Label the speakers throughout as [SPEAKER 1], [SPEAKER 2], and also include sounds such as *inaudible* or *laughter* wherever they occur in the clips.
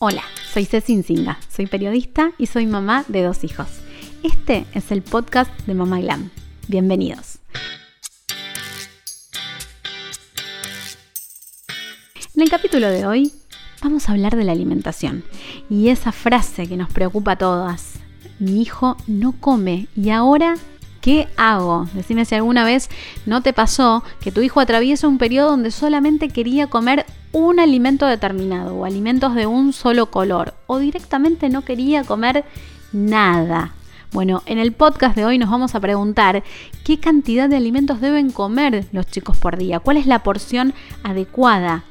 [SPEAKER 1] Hola, soy Ceci Insinga, soy periodista y soy mamá de dos hijos. Este es el podcast de Mamá Glam. Bienvenidos. En el capítulo de hoy vamos a hablar de la alimentación y esa frase que nos preocupa a todas. Mi hijo no come y ahora ¿Qué hago? Decime si alguna vez no te pasó que tu hijo atraviesa un periodo donde solamente quería comer un alimento determinado o alimentos de un solo color o directamente no quería comer nada. Bueno, en el podcast de hoy nos vamos a preguntar qué cantidad de alimentos deben comer los chicos por día, cuál es la porción adecuada,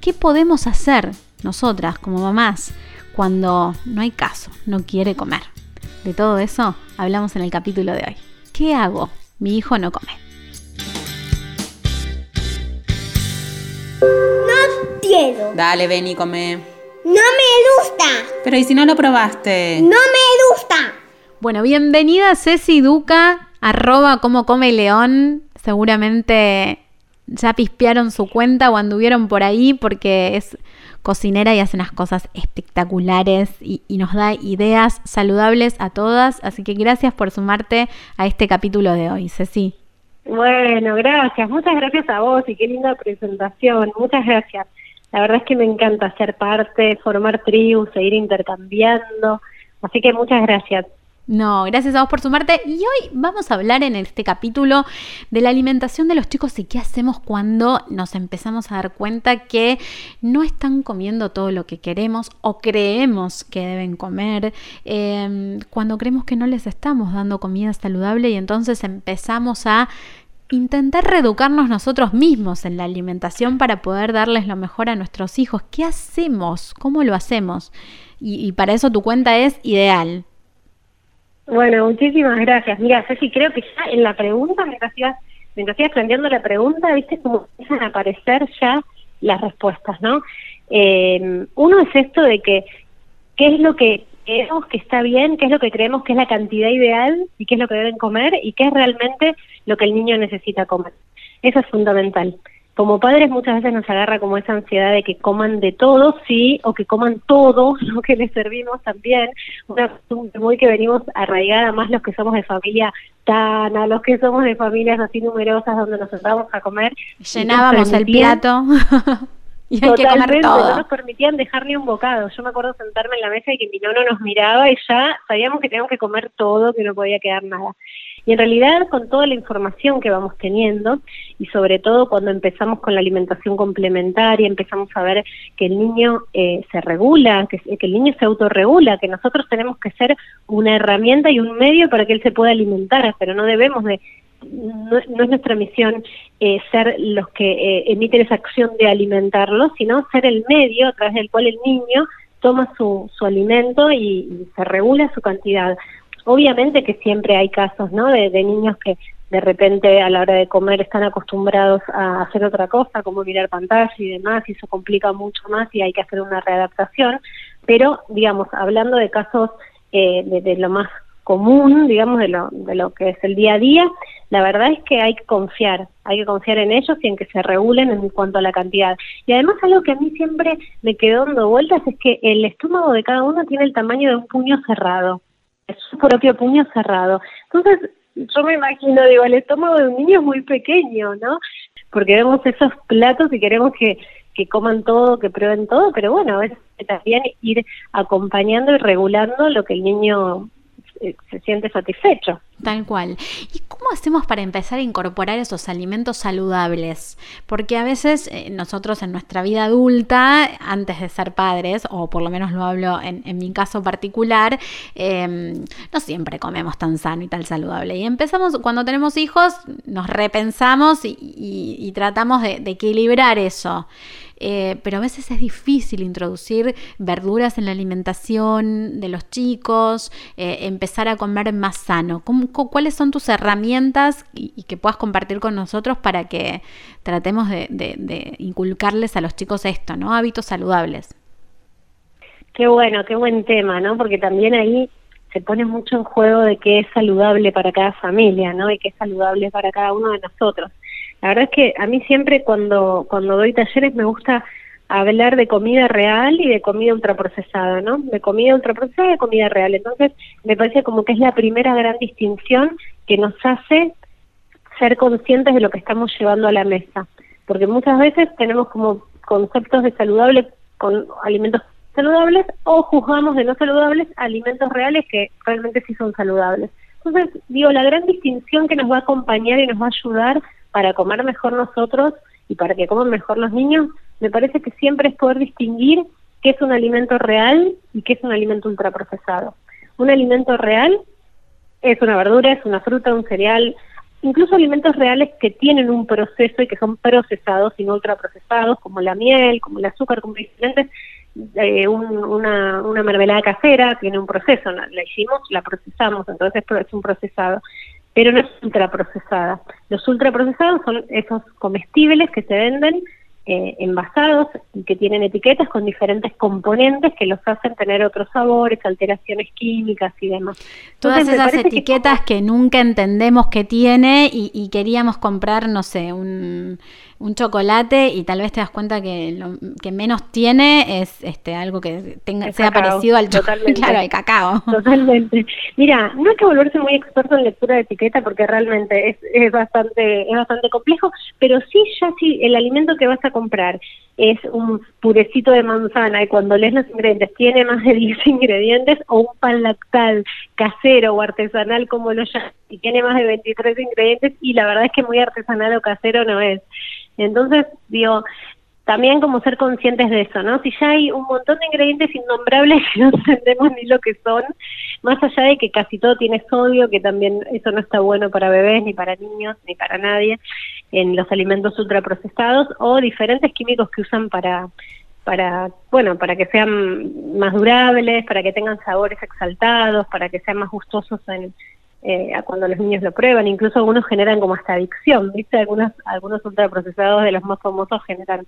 [SPEAKER 1] qué podemos hacer nosotras como mamás cuando no hay caso, no quiere comer. De todo eso hablamos en el capítulo de hoy. ¿Qué hago? Mi hijo no come.
[SPEAKER 2] Quiero.
[SPEAKER 3] Dale, ven y come.
[SPEAKER 2] No me gusta.
[SPEAKER 3] Pero ¿y si no lo probaste?
[SPEAKER 2] No me gusta.
[SPEAKER 1] Bueno, bienvenida Ceci Duca, arroba como come león. Seguramente ya pispearon su cuenta o anduvieron por ahí porque es cocinera y hace unas cosas espectaculares y, nos da ideas saludables a todas. Así que gracias por sumarte a este capítulo de hoy, Ceci.
[SPEAKER 4] Bueno, gracias. Muchas gracias a vos y qué linda presentación. Muchas gracias. La verdad es que me encanta ser parte, formar tribus, seguir intercambiando. Así que muchas gracias.
[SPEAKER 1] No, gracias a vos por sumarte. Y hoy vamos a hablar en este capítulo de la alimentación de los chicos y qué hacemos cuando nos empezamos a dar cuenta que no están comiendo todo lo que queremos o creemos que deben comer, em, cuando creemos que no les estamos dando comida saludable y entonces empezamos a intentar reeducarnos nosotros mismos en la alimentación para poder darles lo mejor a nuestros hijos. ¿Qué hacemos? ¿Cómo lo hacemos? Y, para eso tu cuenta es ideal.
[SPEAKER 4] Bueno, muchísimas gracias. Mira, Ceci, creo que ya en la pregunta, mientras ibas, mientras ibas planteando la pregunta, viste cómo empiezan a aparecer ya las respuestas, ¿no? Eh, uno es esto de que, ¿qué es lo que creemos que está bien, qué es lo que creemos que es la cantidad ideal y qué es lo que deben comer y qué es realmente lo que el niño necesita comer? Eso es fundamental como padres muchas veces nos agarra como esa ansiedad de que coman de todo, sí, o que coman todo *laughs* lo que les servimos también. Una costumbre muy que venimos arraigada más los que somos de familia tan, a los que somos de familias así numerosas donde nos sentamos a comer.
[SPEAKER 1] Llenábamos el plato. *laughs* *laughs*
[SPEAKER 4] y hay que comer todo. no nos permitían dejar ni un bocado. Yo me acuerdo sentarme en la mesa y que mi nono nos miraba y ya sabíamos que teníamos que comer todo, que no podía quedar nada. Y en realidad con toda la información que vamos teniendo y sobre todo cuando empezamos con la alimentación complementaria, empezamos a ver que el niño eh, se regula, que, que el niño se autorregula, que nosotros tenemos que ser una herramienta y un medio para que él se pueda alimentar, pero no debemos de no, es nuestra misión eh, ser los que eh, emiten esa acción de alimentarlo, sino ser el medio a través del cual el niño toma su, su alimento y se regula su cantidad. Obviamente que siempre hay casos, ¿no? De, niños que de repente a la hora de comer están acostumbrados a hacer otra cosa, como mirar pantalla y demás, y eso complica mucho más y hay que hacer una readaptación. Pero, digamos, hablando de casos eh, de, lo más común, digamos, de lo, de lo que es el día a día, la verdad es que hay que confiar, hay que confiar en ellos y en que se regulen en cuanto a la cantidad. Y además algo que a mí siempre me quedó dando vueltas es que el estómago de cada uno tiene el tamaño de un puño cerrado su propio puño cerrado. Entonces, yo me imagino, digo, el estómago de un niño es muy pequeño, ¿no? Porque vemos esos platos y queremos que, que coman todo, que prueben todo, pero bueno, es también ir acompañando y regulando lo que el niño se siente satisfecho.
[SPEAKER 1] Tal cual. ¿Y cómo hacemos para empezar a incorporar esos alimentos saludables? Porque a veces eh, nosotros en nuestra vida adulta, antes de ser padres, o por lo menos lo hablo en, mi caso particular, em, no siempre comemos tan sano y tan saludable. Y empezamos, cuando tenemos hijos, nos repensamos y, tratamos de equilibrar eso. Eh, pero a veces es difícil introducir verduras en la alimentación de los chicos, eh, empezar a comer más sano. ¿Cuáles son tus herramientas y, que puedas compartir con nosotros para que tratemos de, de, inculcarles a los chicos esto, ¿no? Hábitos saludables.
[SPEAKER 4] Qué bueno, qué buen tema, ¿no? Porque también ahí se pone mucho en juego de qué es saludable para cada familia, ¿no? Y qué es saludable para cada uno de nosotros. La verdad es que a mí siempre cuando, cuando doy talleres me gusta hablar de comida real y de comida ultraprocesada, ¿no? De comida ultraprocesada y de comida real. Entonces, me parece como que es la primera gran distinción que nos hace ser conscientes de lo que estamos llevando a la mesa. Porque muchas veces tenemos como conceptos de saludable con alimentos saludables o juzgamos de no saludables alimentos reales que realmente sí son saludables. Entonces, digo, la gran distinción que nos va a acompañar y nos va a ayudar para comer mejor nosotros y para que coman mejor los niños, me parece que siempre es poder distinguir qué es un alimento real y qué es un alimento ultraprocesado. Un alimento real es una verdura, es una fruta, un cereal, incluso alimentos reales que tienen un proceso y que son procesados y no ultraprocesados, como la miel, como el azúcar, como diferentes, eh, una, una mermelada casera tiene un proceso, la, la hicimos, la procesamos, entonces es un procesado pero no es ultraprocesada. Los ultraprocesados son esos comestibles que se venden eh, envasados y que tienen etiquetas con diferentes componentes que los hacen tener otros sabores, alteraciones químicas y demás.
[SPEAKER 1] Todas esas etiquetas que, nunca entendemos que tiene y queríamos comprar, no sé, un un chocolate y tal vez te das cuenta que lo que menos tiene es este algo que tenga, sea parecido al chocolate, *laughs* claro, al cacao.
[SPEAKER 4] Totalmente. Mira, no hay que volverse muy experto en lectura de etiqueta porque realmente es, es bastante es bastante complejo, pero sí ya si el alimento que vas a comprar es un purecito de manzana y cuando lees los ingredientes tiene más de *laughs* 10 ingredientes o un pan lactal casero o artesanal como lo llaman y tiene más de 23 ingredientes y la verdad es que muy artesanal o casero no es. Entonces, digo, también como ser conscientes de eso, ¿no? Si ya hay un montón de ingredientes innombrables *laughs* que no entendemos ni lo que son, más allá de que casi todo tiene sodio, que también eso no está bueno para bebés, ni para niños, ni para nadie, en los alimentos ultraprocesados, o diferentes químicos que usan para para, bueno, para que sean más durables, para que tengan sabores exaltados, para que sean más gustosos en, eh, cuando los niños lo prueban, incluso algunos generan como hasta adicción, ¿viste? Algunos, algunos ultraprocesados de los más famosos generan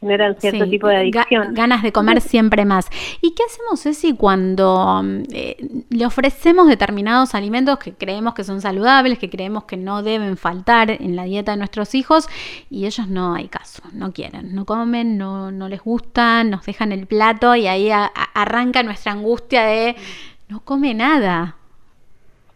[SPEAKER 4] generan cierto tipo de adicción.
[SPEAKER 1] ganas de comer siempre más. ¿Y qué hacemos, Ceci, cuando eh, le ofrecemos determinados alimentos que creemos que son saludables, que creemos que no deben faltar en la dieta de nuestros hijos y ellos no hay caso, no quieren, no comen, no, no les gustan, nos dejan el plato y ahí arranca nuestra angustia de no come nada?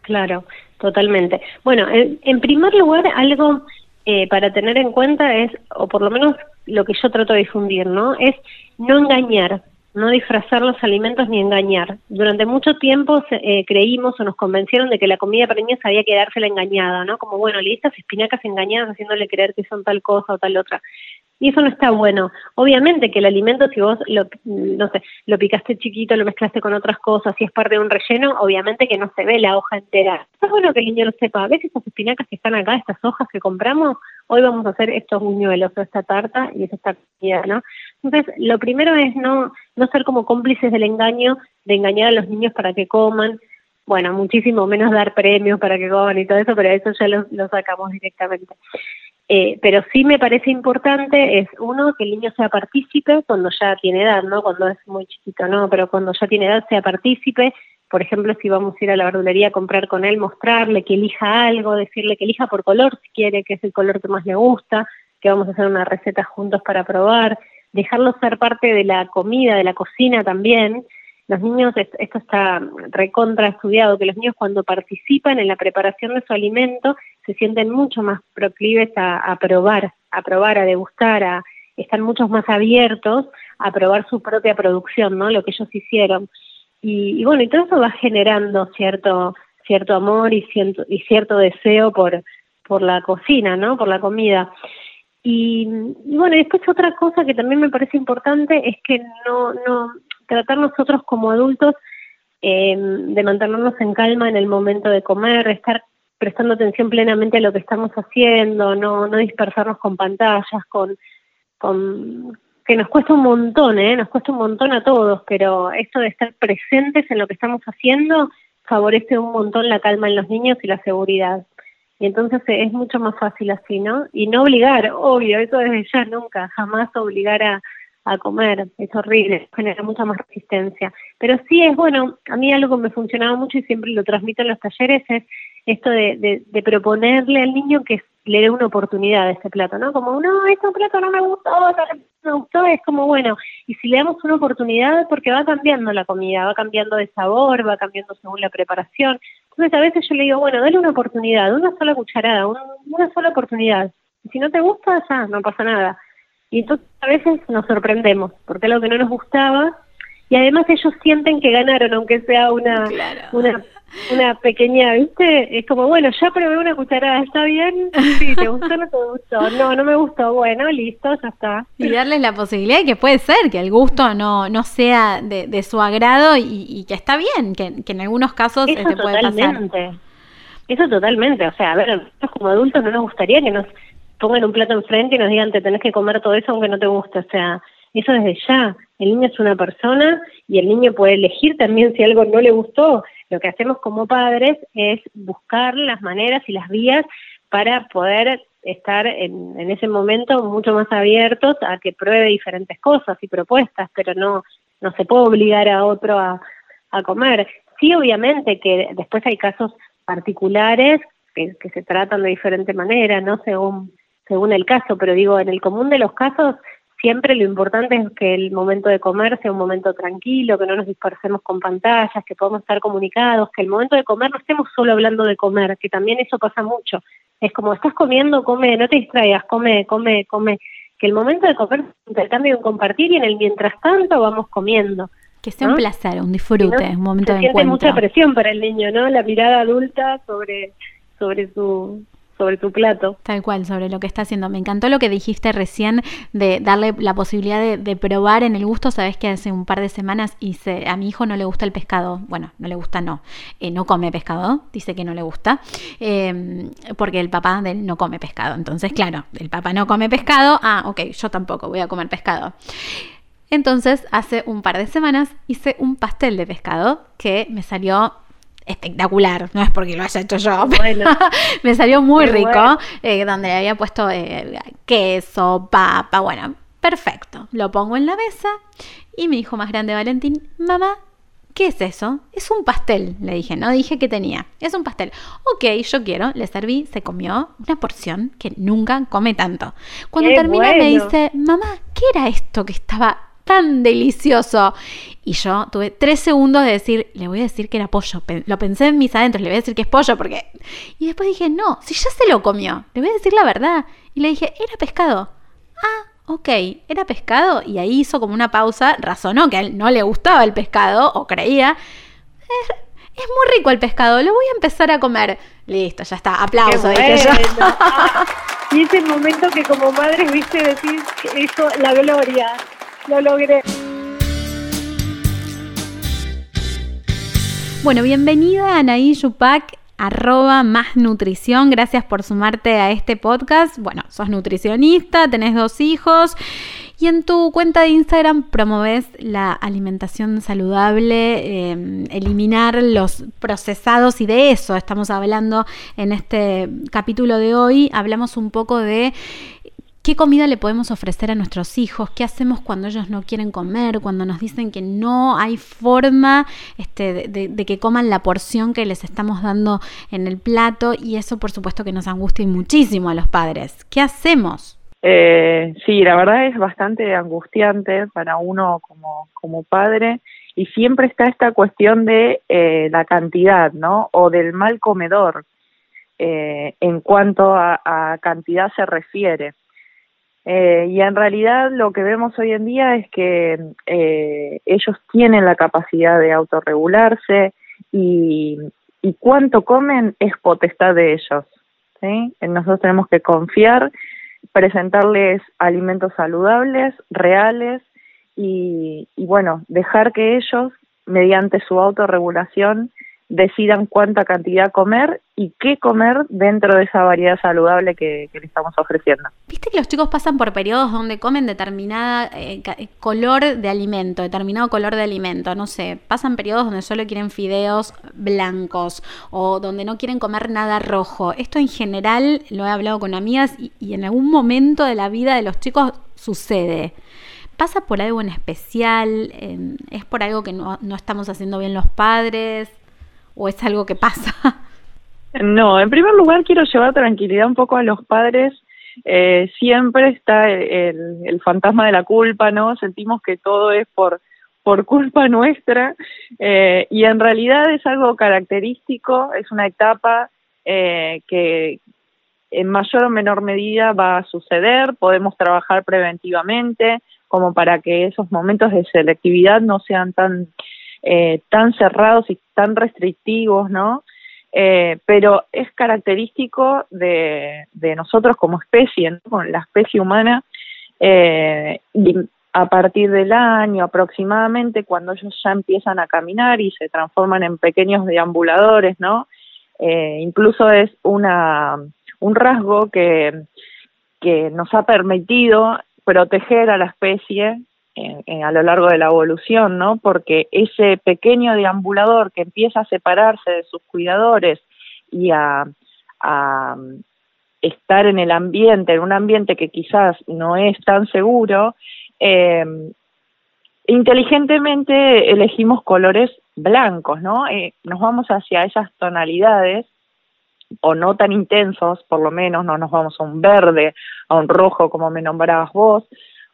[SPEAKER 4] Claro, totalmente. Bueno, en, primer lugar, algo eh, para tener en cuenta es, o por lo menos lo que yo trato de difundir, ¿no? Es no engañar, no disfrazar los alimentos ni engañar. Durante mucho tiempo eh, creímos o nos convencieron de que la comida para niños había que engañada, ¿no? Como, bueno, le estas espinacas engañadas haciéndole creer que son tal cosa o tal otra. Y eso no está bueno. Obviamente que el alimento, si vos lo, no sé, lo picaste chiquito, lo mezclaste con otras cosas, si es parte de un relleno, obviamente que no se ve la hoja entera. Es bueno que el niño lo sepa. ¿Ves estas espinacas que están acá, estas hojas que compramos? Hoy vamos a hacer estos buñuelos o esta tarta y es esta comida, ¿no? Entonces, lo primero es no, no ser como cómplices del engaño, de engañar a los niños para que coman. Bueno, muchísimo menos dar premios para que coman y todo eso, pero eso ya lo, lo sacamos directamente. Eh, pero sí me parece importante es uno que el niño sea partícipe cuando ya tiene edad, no cuando es muy chiquito, no, pero cuando ya tiene edad sea partícipe. Por ejemplo, si vamos a ir a la verdulería a comprar con él, mostrarle que elija algo, decirle que elija por color si quiere, que es el color que más le gusta, que vamos a hacer una receta juntos para probar, dejarlo ser parte de la comida, de la cocina también, los niños, esto está recontra estudiado, que los niños cuando participan en la preparación de su alimento se sienten mucho más proclives a, probar, a probar, a degustar, a están mucho más abiertos a probar su propia producción, ¿no? Lo que ellos hicieron. Y, bueno, y todo eso va generando cierto cierto amor y cierto, y cierto deseo por, por la cocina, ¿no? Por la comida. Y, y, bueno, después otra cosa que también me parece importante es que no, no tratar nosotros como adultos eh, de mantenernos en calma en el momento de comer, estar prestando atención plenamente a lo que estamos haciendo, no, no dispersarnos con pantallas, con, con que nos cuesta un montón, ¿eh? nos cuesta un montón a todos, pero esto de estar presentes en lo que estamos haciendo favorece un montón la calma en los niños y la seguridad. Y entonces es mucho más fácil así, ¿no? Y no obligar, obvio, eso desde ya nunca, jamás obligar a, a comer, es horrible, genera mucha más resistencia. Pero sí es bueno, a mí algo que me funcionaba mucho y siempre lo transmito en los talleres es esto de, proponerle al niño que le dé una oportunidad a ese plato, ¿no? Como, no, este plato no me gustó, no me gustó, es como, bueno, y si le damos una oportunidad, porque va cambiando la comida, va cambiando de sabor, va cambiando según la preparación. Entonces a veces yo le digo, bueno, dale una oportunidad, una sola cucharada, una sola oportunidad. Y si no te gusta, ya, no pasa nada. Y entonces a veces nos sorprendemos, porque algo que no nos gustaba, y además ellos sienten que ganaron, aunque sea una, una una pequeña, ¿viste? Es como, bueno, ya probé una cucharada, ¿está bien? Sí, ¿te gustó o no te gustó? No, no me gustó. Bueno, listo, ya está.
[SPEAKER 1] Y darles la posibilidad de que puede ser que el gusto no, no sea de, de su agrado y, que está bien, que, que en algunos casos
[SPEAKER 4] Eso
[SPEAKER 1] este puede
[SPEAKER 4] totalmente. Eso totalmente. O sea, a ver, nosotros como adultos no nos gustaría que nos pongan un plato enfrente y nos digan te tenés que comer todo eso aunque no te guste. O sea, eso desde ya. El niño es una persona y el niño puede elegir también si algo no le gustó lo que hacemos como padres es buscar las maneras y las vías para poder estar en, ese momento mucho más abiertos a que pruebe diferentes cosas y propuestas, pero no, no se puede obligar a otro a, a comer. Sí, obviamente que después hay casos particulares que, que se tratan de diferente manera, ¿no? Según, según el caso, pero digo, en el común de los casos siempre lo importante es que el momento de comer sea un momento tranquilo, que no nos dispersemos con pantallas, que podamos estar comunicados, que el momento de comer no estemos solo hablando de comer, que también eso pasa mucho. Es como estás comiendo, come, no te distraigas, come, come, come. Que el momento de comer intercambio, un compartir y en el mientras tanto vamos comiendo.
[SPEAKER 1] Que sea un placer, un disfrute, un momento de
[SPEAKER 4] siente mucha presión para el niño, ¿no? La mirada adulta sobre sobre su sobre tu plato.
[SPEAKER 1] Tal cual, sobre lo que está haciendo. Me encantó lo que dijiste recién de darle la posibilidad de, probar en el gusto. Sabes que hace un par de semanas hice, a mi hijo no le gusta el pescado. Bueno, no le gusta, no. Eh, no come pescado, dice que no le gusta. Em, porque el papá no come pescado. Entonces, claro, el papá no come pescado. Ah, ok, yo tampoco voy a comer pescado. Entonces, hace un par de semanas hice un pastel de pescado que me salió espectacular, no es porque lo haya hecho yo, *laughs* me salió muy rico, eh, donde había puesto eh, queso, papa, bueno, perfecto. Lo pongo en la mesa y mi hijo más grande, Valentín, mamá, ¿qué es eso? Es un pastel, le dije, no dije que tenía, es un pastel. Ok, yo quiero, le serví, se comió una porción que nunca come tanto. Cuando termina me dice, mamá, ¿qué era esto que estaba tan delicioso. Y yo tuve tres segundos de decir, le voy a decir que era pollo. Lo pensé en mis adentros, le voy a decir que es pollo porque... Y después dije, no, si ya se lo comió, le voy a decir la verdad. Y le dije, era pescado. Ah, ok, era pescado. Y ahí hizo como una pausa, razonó que a él no le gustaba el pescado, o creía. Es, muy rico el pescado, lo voy a empezar a comer. Listo, ya está, aplauso, dije yo. *laughs*
[SPEAKER 4] y ese momento que como madre viste decir eso, la gloria lo logré.
[SPEAKER 1] Bueno, bienvenida Anaí Yupac, arroba más nutrición. Gracias por sumarte a este podcast. Bueno, sos nutricionista, tenés dos hijos y en tu cuenta de Instagram promoves la alimentación saludable, em, eliminar los procesados y de eso estamos hablando en este capítulo de hoy. Hablamos un poco de ¿Qué comida le podemos ofrecer a nuestros hijos? ¿Qué hacemos cuando ellos no quieren comer? Cuando nos dicen que no hay forma este, de, que coman la porción que les estamos dando en el plato y eso por supuesto que nos angustia muchísimo a los padres. ¿Qué hacemos?
[SPEAKER 5] Eh, sí, la verdad es bastante angustiante para uno como, como padre y siempre está esta cuestión de eh, la cantidad, ¿no? O del mal comedor eh, en cuanto a, a cantidad se refiere Eh, y en realidad lo que vemos hoy en día es que eh, ellos tienen la capacidad de autorregularse y, y cuánto comen es potestad de ellos. ¿sí? Nosotros tenemos que confiar, presentarles alimentos saludables, reales y, y bueno, dejar que ellos, mediante su autorregulación, decidan cuánta cantidad comer y qué comer dentro de esa variedad saludable que, le estamos ofreciendo.
[SPEAKER 1] Viste que los chicos pasan por periodos donde comen determinada eh, eh, color de alimento, determinado color de alimento, no sé, pasan periodos donde solo quieren fideos blancos o donde no quieren comer nada rojo. Esto en general lo he hablado con amigas y, en algún momento de la vida de los chicos sucede. ¿Pasa por algo en especial? ¿Es por algo que no estamos haciendo bien los padres? O es algo que pasa?
[SPEAKER 5] No, en primer lugar quiero llevar tranquilidad un poco a los padres. Eh, siempre está el, fantasma de la culpa, ¿no? Sentimos que todo es por, por culpa *laughs* nuestra eh, y en realidad es algo característico, es una etapa eh, que en mayor o menor medida va a suceder, podemos trabajar preventivamente como para que esos momentos de selectividad no sean tan eh, tan cerrados y tan restrictivos, ¿no? Eh, pero es característico de, nosotros como especie, ¿no? con la especie humana, eh, y a partir del año aproximadamente, cuando ellos ya empiezan a caminar y se transforman en pequeños deambuladores, ¿no? Incluso es una, un rasgo que, que nos ha permitido proteger a la especie a lo largo de la evolución, ¿no? Porque ese pequeño deambulador que empieza a separarse de sus cuidadores y a, a estar en el ambiente, en un ambiente que quizás no es tan seguro, eh, inteligentemente elegimos colores blancos, ¿no? Eh, nos vamos hacia esas tonalidades o no tan intensos, por lo menos no nos vamos a un verde, a un rojo como me nombrabas vos,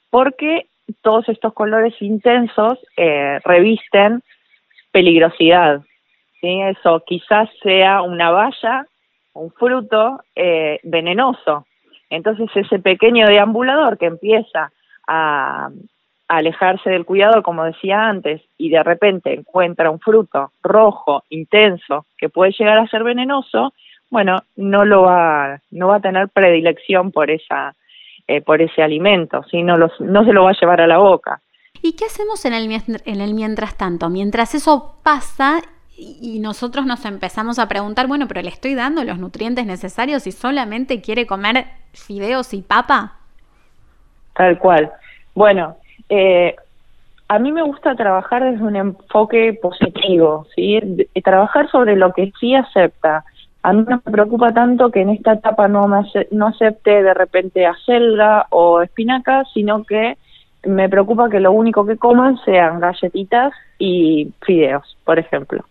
[SPEAKER 5] porque todos estos colores intensos eh, revisten peligrosidad. ¿sí? Eso quizás sea una valla, un fruto eh, venenoso. Entonces ese pequeño deambulador que empieza a, a alejarse del cuidador, como decía antes, y de repente encuentra un fruto rojo, intenso, que puede llegar a ser venenoso, bueno, no lo va, no va a tener predilección por esa eh, por ese alimento, si no, los, no se lo va a llevar a la boca.
[SPEAKER 1] ¿Y qué hacemos en el, en el mientras tanto? Mientras eso pasa y nosotros nos empezamos a preguntar, bueno, pero le estoy dando los nutrientes necesarios y solamente quiere comer fideos y papa.
[SPEAKER 5] Tal cual. Bueno, eh, a mí me gusta trabajar desde un enfoque positivo, ¿sí? trabajar sobre lo que sí acepta, a mí no me preocupa tanto que en esta etapa no, me no acepte de repente acelga o espinaca, sino que me preocupa que lo único que coman sean galletitas y fideos, por ejemplo.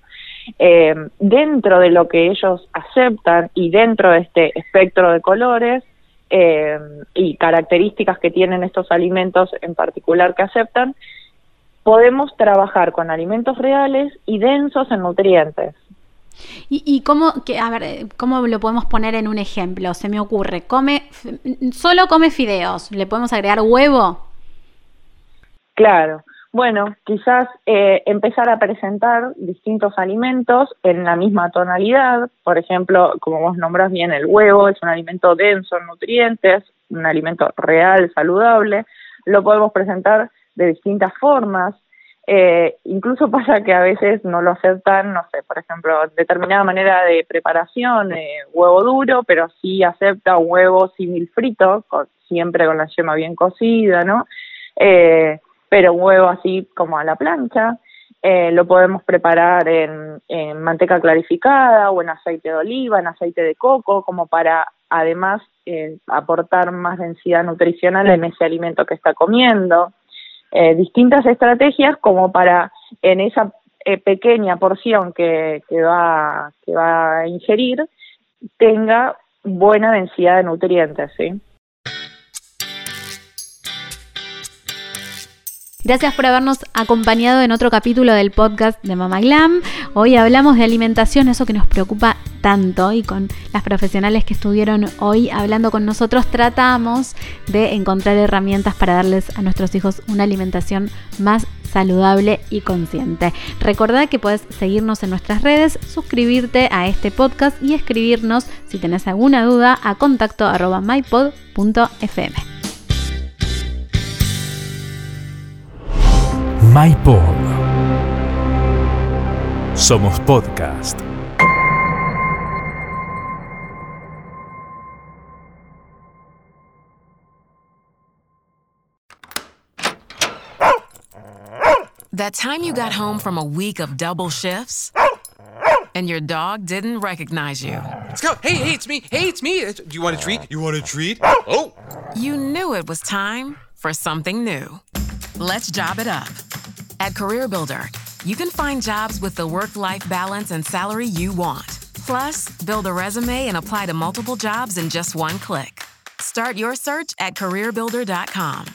[SPEAKER 5] Eh, dentro de lo que ellos aceptan y dentro de este espectro de colores eh, y características que tienen estos alimentos en particular que aceptan, podemos trabajar con alimentos reales y densos en nutrientes.
[SPEAKER 1] ¿Y, cómo, que, a ver, cómo lo podemos poner en un ejemplo? Se me ocurre, come, solo come fideos, ¿le podemos agregar huevo?
[SPEAKER 5] Claro, bueno, quizás eh, empezar a presentar distintos alimentos en la misma tonalidad, por ejemplo, como vos nombras bien, el huevo es un alimento denso en nutrientes, un alimento real, saludable, lo podemos presentar de distintas formas, eh, incluso pasa que a veces no lo aceptan, no sé, por ejemplo, determinada manera de preparación, eh, huevo duro, pero sí acepta un huevo civil frito, siempre con la yema bien cocida, ¿no? Eh, pero un huevo así como a la plancha. Eh, lo podemos preparar en, en, manteca clarificada o en aceite de oliva, en aceite de coco, como para además eh, aportar más densidad nutricional en ese alimento que está comiendo. Eh, distintas estrategias como para en esa eh, pequeña porción que, que, va, que va a ingerir tenga buena densidad de nutrientes, ¿sí?
[SPEAKER 1] Gracias por habernos acompañado en otro capítulo del podcast de Mama Glam. Hoy hablamos de alimentación, eso que nos preocupa tanto y con las profesionales que estuvieron hoy hablando con nosotros, tratamos de encontrar herramientas para darles a nuestros hijos una alimentación más saludable y consciente. Recordad que puedes seguirnos en nuestras redes, suscribirte a este podcast y escribirnos si tenés alguna duda a contacto arroba mypod.fm.
[SPEAKER 6] MyPod. Somos podcast.
[SPEAKER 7] That time you got home from a week of double shifts and your dog didn't recognize you.
[SPEAKER 8] Let's go. Hey, hey, it's me. Hey, it's me. Do you want a treat? You want a treat? Oh!
[SPEAKER 7] You knew it was time for something new. Let's job it up. At CareerBuilder, you can find jobs with the work life balance and salary you want. Plus, build a resume and apply to multiple jobs in just one click. Start your search at CareerBuilder.com.